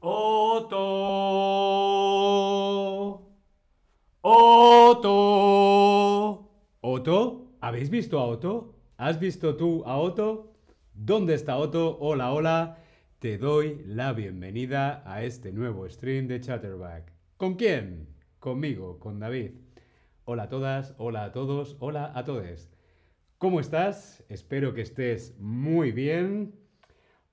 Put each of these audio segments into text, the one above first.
Otto. Otto. ¿Otto? ¿Habéis visto a Otto? ¿Has visto tú a Otto? ¿Dónde está Otto? Hola, hola. Te doy la bienvenida a este nuevo stream de Chatterback. ¿Con quién? Conmigo, con David. Hola a todas, hola a todos, hola a todos. ¿Cómo estás? Espero que estés muy bien.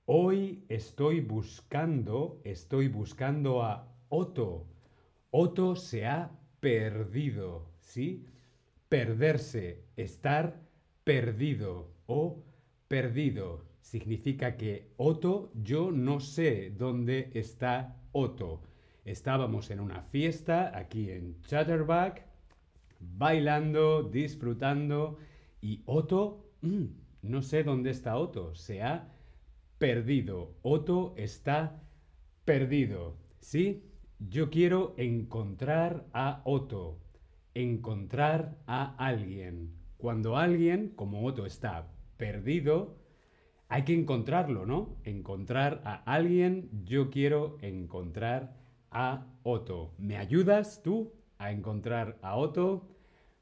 Hoy estoy buscando, estoy buscando a Otto. Otto se ha perdido, ¿sí? Perderse, estar perdido o perdido. Significa que Otto, yo no sé dónde está Otto. Estábamos en una fiesta aquí en Chatterback, bailando, disfrutando, y Otto, mm, no sé dónde está Otto, se ha perdido. Otto está perdido. ¿Sí? Yo quiero encontrar a Otto. Encontrar a alguien. Cuando alguien, como Otto, está perdido, hay que encontrarlo, ¿no? Encontrar a alguien. Yo quiero encontrar a Otto. ¿Me ayudas tú a encontrar a Otto?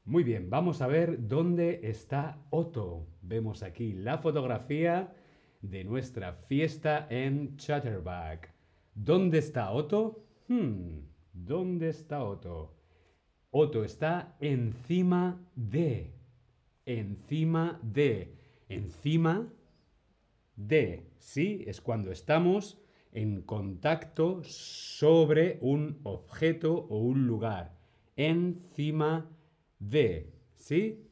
Muy bien, vamos a ver dónde está Otto. Vemos aquí la fotografía de nuestra fiesta en Chatterback. ¿Dónde está Otto? Hmm, ¿dónde está Otto? Otto está encima de. Encima de. Encima de. Sí, es cuando estamos en contacto sobre un objeto o un lugar. Encima de. ¿Sí?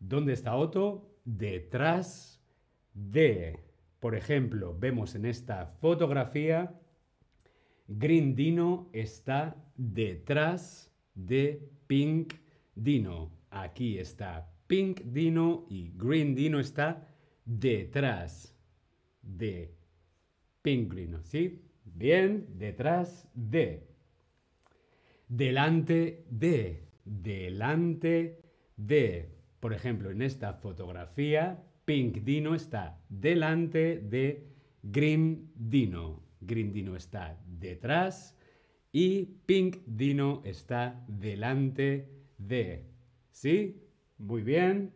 ¿Dónde está Otto? Detrás de, por ejemplo, vemos en esta fotografía, Green Dino está detrás de Pink Dino. Aquí está Pink Dino y Green Dino está detrás de Pink Dino, ¿sí? Bien, detrás de. Delante de. Delante de. Por ejemplo, en esta fotografía Pink Dino está delante de Green Dino. Green Dino está detrás y Pink Dino está delante de. ¿Sí? Muy bien.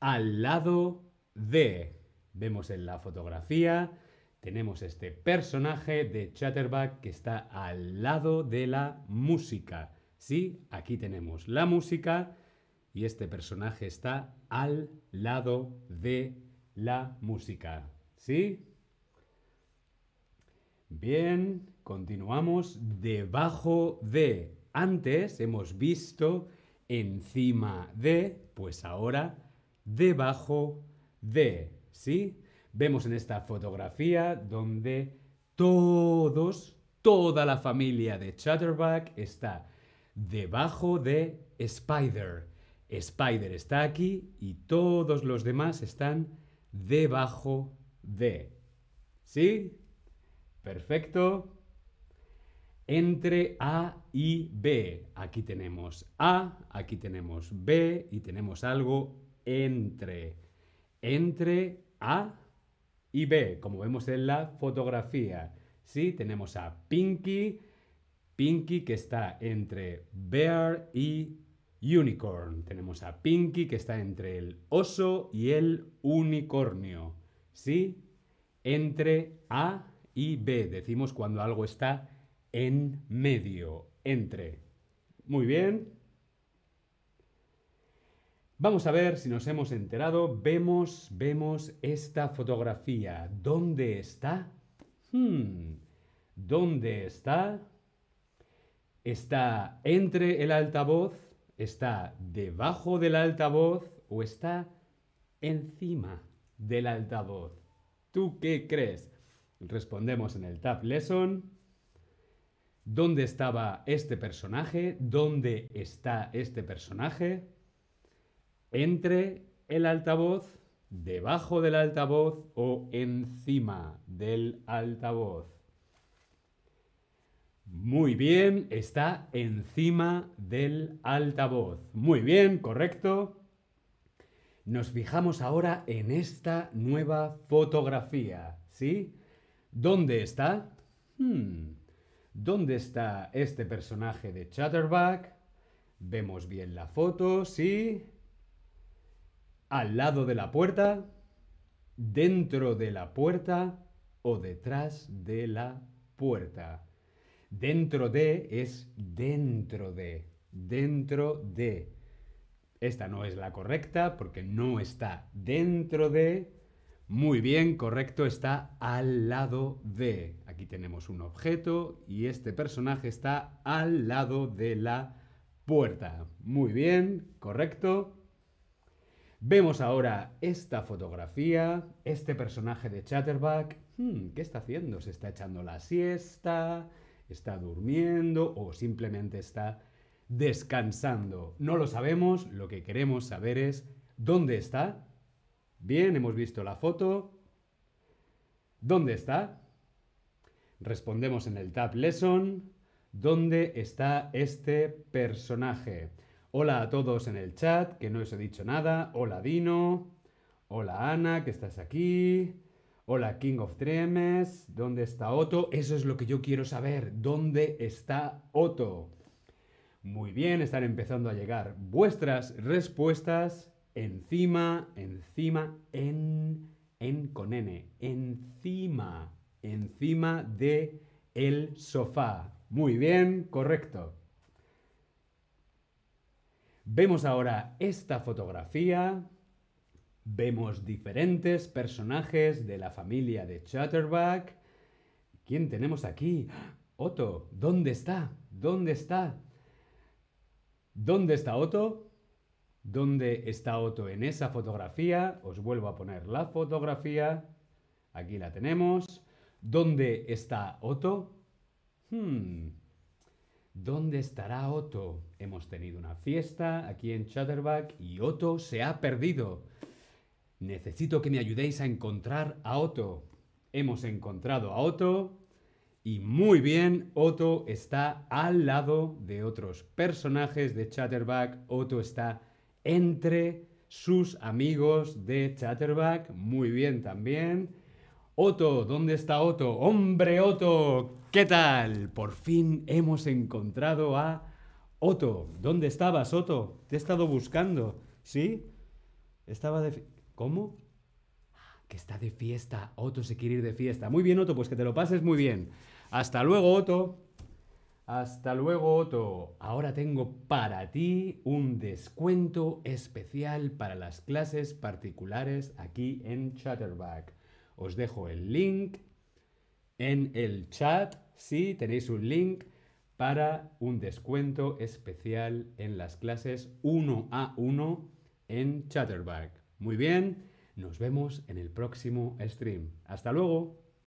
Al lado de. Vemos en la fotografía, tenemos este personaje de Chatterback que está al lado de la música. ¿Sí? Aquí tenemos la música y este personaje está al lado de la música. ¿Sí? Bien, continuamos debajo de. Antes hemos visto encima de, pues ahora debajo de. ¿Sí? Vemos en esta fotografía donde todos, toda la familia de Chatterback está debajo de Spider. Spider está aquí y todos los demás están debajo de. ¿Sí? Perfecto. Entre A y B. Aquí tenemos A, aquí tenemos B y tenemos algo entre. Entre A y B, como vemos en la fotografía. ¿Sí? Tenemos a Pinky, Pinky que está entre Bear y unicorn. Tenemos a Pinky que está entre el oso y el unicornio. ¿Sí? Entre A y B. Decimos cuando algo está en medio, entre. Muy bien. Vamos a ver si nos hemos enterado. Vemos, vemos esta fotografía. ¿Dónde está? Hmm. ¿Dónde está? Está entre el altavoz ¿Está debajo del altavoz o está encima del altavoz? ¿Tú qué crees? Respondemos en el Tab Lesson. ¿Dónde estaba este personaje? ¿Dónde está este personaje? Entre el altavoz, debajo del altavoz o encima del altavoz. Muy bien, está encima del altavoz. Muy bien, correcto. Nos fijamos ahora en esta nueva fotografía, ¿sí? ¿Dónde está? Hmm. ¿Dónde está este personaje de Chatterback? Vemos bien la foto, ¿sí? ¿Al lado de la puerta? ¿Dentro de la puerta? ¿O detrás de la puerta? Dentro de es dentro de. Dentro de. Esta no es la correcta porque no está dentro de. Muy bien, correcto, está al lado de. Aquí tenemos un objeto y este personaje está al lado de la puerta. Muy bien, correcto. Vemos ahora esta fotografía, este personaje de Chatterback. Hmm, ¿Qué está haciendo? ¿Se está echando la siesta? ¿Está durmiendo? ¿O simplemente está descansando. No lo sabemos, lo que queremos saber es dónde está. Bien, hemos visto la foto. ¿Dónde está? Respondemos en el Tab Lesson. ¿Dónde está este personaje? Hola a todos en el chat, que no os he dicho nada. Hola Dino. Hola Ana, que estás aquí. Hola King of Dreams. ¿Dónde está Otto? Eso es lo que yo quiero saber. ¿Dónde está Otto? Muy bien, están empezando a llegar vuestras respuestas encima, encima, en, en con N, encima, encima de el sofá. Muy bien, correcto. Vemos ahora esta fotografía. Vemos diferentes personajes de la familia de Chatterback. ¿Quién tenemos aquí? Otto, ¿dónde está? ¿Dónde está? ¿Dónde está Otto? ¿Dónde está Otto en esa fotografía? Os vuelvo a poner la fotografía. Aquí la tenemos. ¿Dónde está Otto? Hmm. ¿Dónde estará Otto? Hemos tenido una fiesta aquí en Chatterback y Otto se ha perdido. Necesito que me ayudéis a encontrar a Otto. Hemos encontrado a Otto. Y muy bien, Otto está al lado de otros personajes de Chatterback. Otto está entre sus amigos de Chatterback. Muy bien también. Otto, ¿dónde está Otto? Hombre, Otto, ¿qué tal? Por fin hemos encontrado a Otto. ¿Dónde estabas, Otto? Te he estado buscando. ¿Sí? Estaba de... ¿Cómo? Que está de fiesta. Otto se quiere ir de fiesta. Muy bien, Otto, pues que te lo pases muy bien. Hasta luego, Otto. Hasta luego, Otto. Ahora tengo para ti un descuento especial para las clases particulares aquí en Chatterback. Os dejo el link en el chat. Sí, tenéis un link para un descuento especial en las clases 1 a 1 en Chatterback. Muy bien, nos vemos en el próximo stream. Hasta luego.